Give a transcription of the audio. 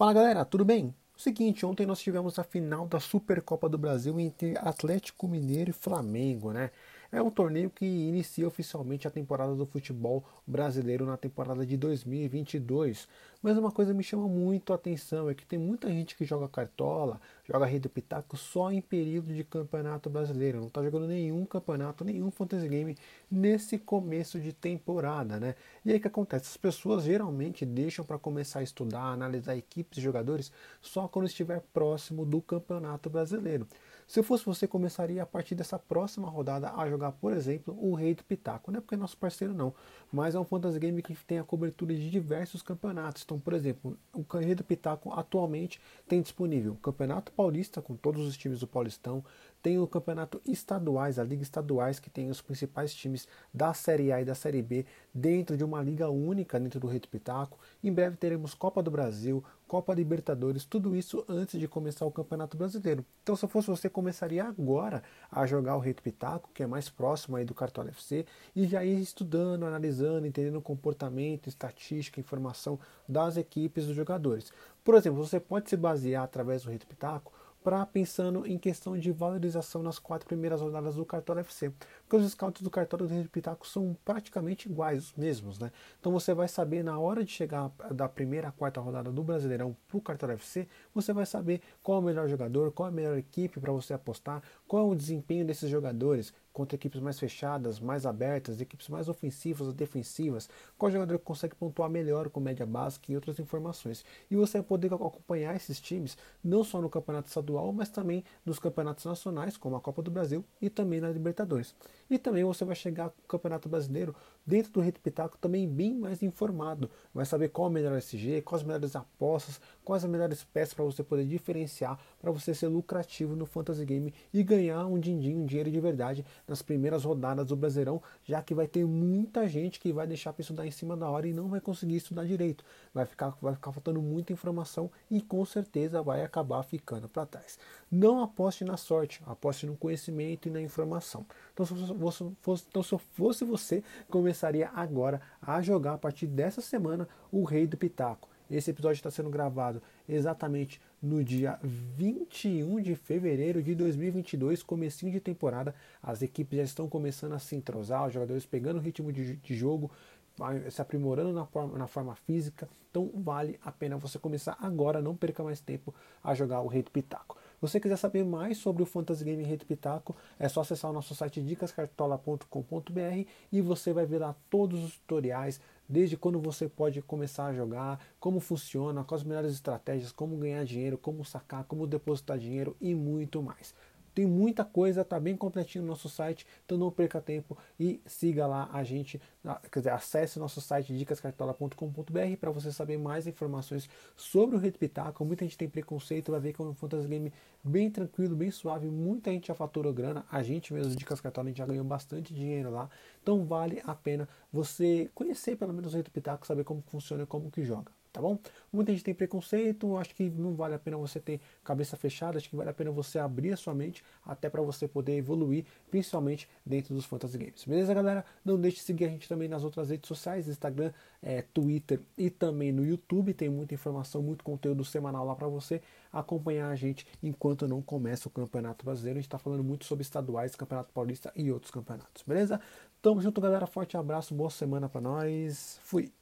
Fala galera, tudo bem? Seguinte, ontem nós tivemos a final da Supercopa do Brasil entre Atlético Mineiro e Flamengo, né? É um torneio que inicia oficialmente a temporada do futebol brasileiro na temporada de 2022. Mas uma coisa me chama muito a atenção é que tem muita gente que joga cartola, joga rede pitaco só em período de campeonato brasileiro. Não está jogando nenhum campeonato, nenhum fantasy game nesse começo de temporada, né? E aí o que acontece? As pessoas geralmente deixam para começar a estudar, analisar equipes e jogadores só quando estiver próximo do campeonato brasileiro. Se eu fosse você, começaria a partir dessa próxima rodada a jogar, por exemplo, o Rei do Pitaco. Não é porque é nosso parceiro, não, mas é um fantasy game que tem a cobertura de diversos campeonatos. Então, por exemplo, o Rei do Pitaco atualmente tem disponível o Campeonato Paulista, com todos os times do Paulistão, tem o campeonato estaduais, a liga estaduais que tem os principais times da Série A e da Série B dentro de uma liga única dentro do Rei do Pitaco. Em breve teremos Copa do Brasil, Copa Libertadores, tudo isso antes de começar o Campeonato Brasileiro. Então, se fosse você, começaria agora a jogar o Rei do Pitaco, que é mais próximo aí do Cartola FC, e já ir estudando, analisando, entendendo o comportamento, estatística, informação das equipes dos jogadores. Por exemplo, você pode se basear através do Rei do Pitaco para pensando em questão de valorização nas quatro primeiras rodadas do Cartola FC. Porque os scouts do Cartola do Rio Pitaco são praticamente iguais, os mesmos, né? Então você vai saber na hora de chegar da primeira à quarta rodada do Brasileirão para o Cartola FC, você vai saber qual é o melhor jogador, qual é a melhor equipe para você apostar, qual é o desempenho desses jogadores, contra equipes mais fechadas, mais abertas, equipes mais ofensivas ou defensivas, qual jogador consegue pontuar melhor com média básica e outras informações. E você vai poder acompanhar esses times não só no campeonato estadual, mas também nos campeonatos nacionais, como a Copa do Brasil e também na Libertadores. E também você vai chegar ao Campeonato Brasileiro dentro do Rito Pitaco também bem mais informado. Vai saber qual é o melhor SG, quais as melhores apostas, quais as melhores peças para você poder diferenciar, para você ser lucrativo no Fantasy Game e ganhar um din-din, um dinheiro de verdade nas primeiras rodadas do Brasileirão, já que vai ter muita gente que vai deixar para estudar em cima da hora e não vai conseguir estudar direito. Vai ficar, vai ficar faltando muita informação e com certeza vai acabar ficando para trás. Não aposte na sorte, aposte no conhecimento e na informação. Então, se, fosse, então, se fosse você, começaria agora a jogar a partir dessa semana o Rei do Pitaco. Esse episódio está sendo gravado exatamente no dia 21 de fevereiro de 2022, comecinho de temporada. As equipes já estão começando a se entrosar, os jogadores pegando o ritmo de, de jogo, se aprimorando na forma, na forma física. Então vale a pena você começar agora, não perca mais tempo a jogar o Rei do Pitaco. Se você quiser saber mais sobre o Fantasy Game Rei do Pitaco, é só acessar o nosso site dicascartola.com.br e você vai ver lá todos os tutoriais, desde quando você pode começar a jogar, como funciona, quais as melhores estratégias, como ganhar dinheiro, como sacar, como depositar dinheiro e muito mais. Tem muita coisa, tá bem completinho no nosso site, então não perca tempo e siga lá a gente, quer dizer, acesse nosso site dicascartola.com.br para você saber mais informações sobre o Red Pitaco. Muita gente tem preconceito, vai ver que é um fantasy game bem tranquilo, bem suave, muita gente já faturou grana, a gente mesmo, Dicas Cartola, a gente já ganhou bastante dinheiro lá, então vale a pena você conhecer pelo menos o Red Pitaco, saber como funciona e como que joga tá bom? Muita gente tem preconceito, acho que não vale a pena você ter cabeça fechada, acho que vale a pena você abrir a sua mente até para você poder evoluir, principalmente dentro dos fantasy games. Beleza, galera? Não deixe de seguir a gente também nas outras redes sociais, Instagram, é, Twitter e também no YouTube, tem muita informação, muito conteúdo semanal lá para você acompanhar a gente enquanto não começa o Campeonato Brasileiro. A gente está falando muito sobre estaduais, Campeonato Paulista e outros campeonatos, beleza? Tamo junto, galera. Forte abraço, boa semana para nós. Fui.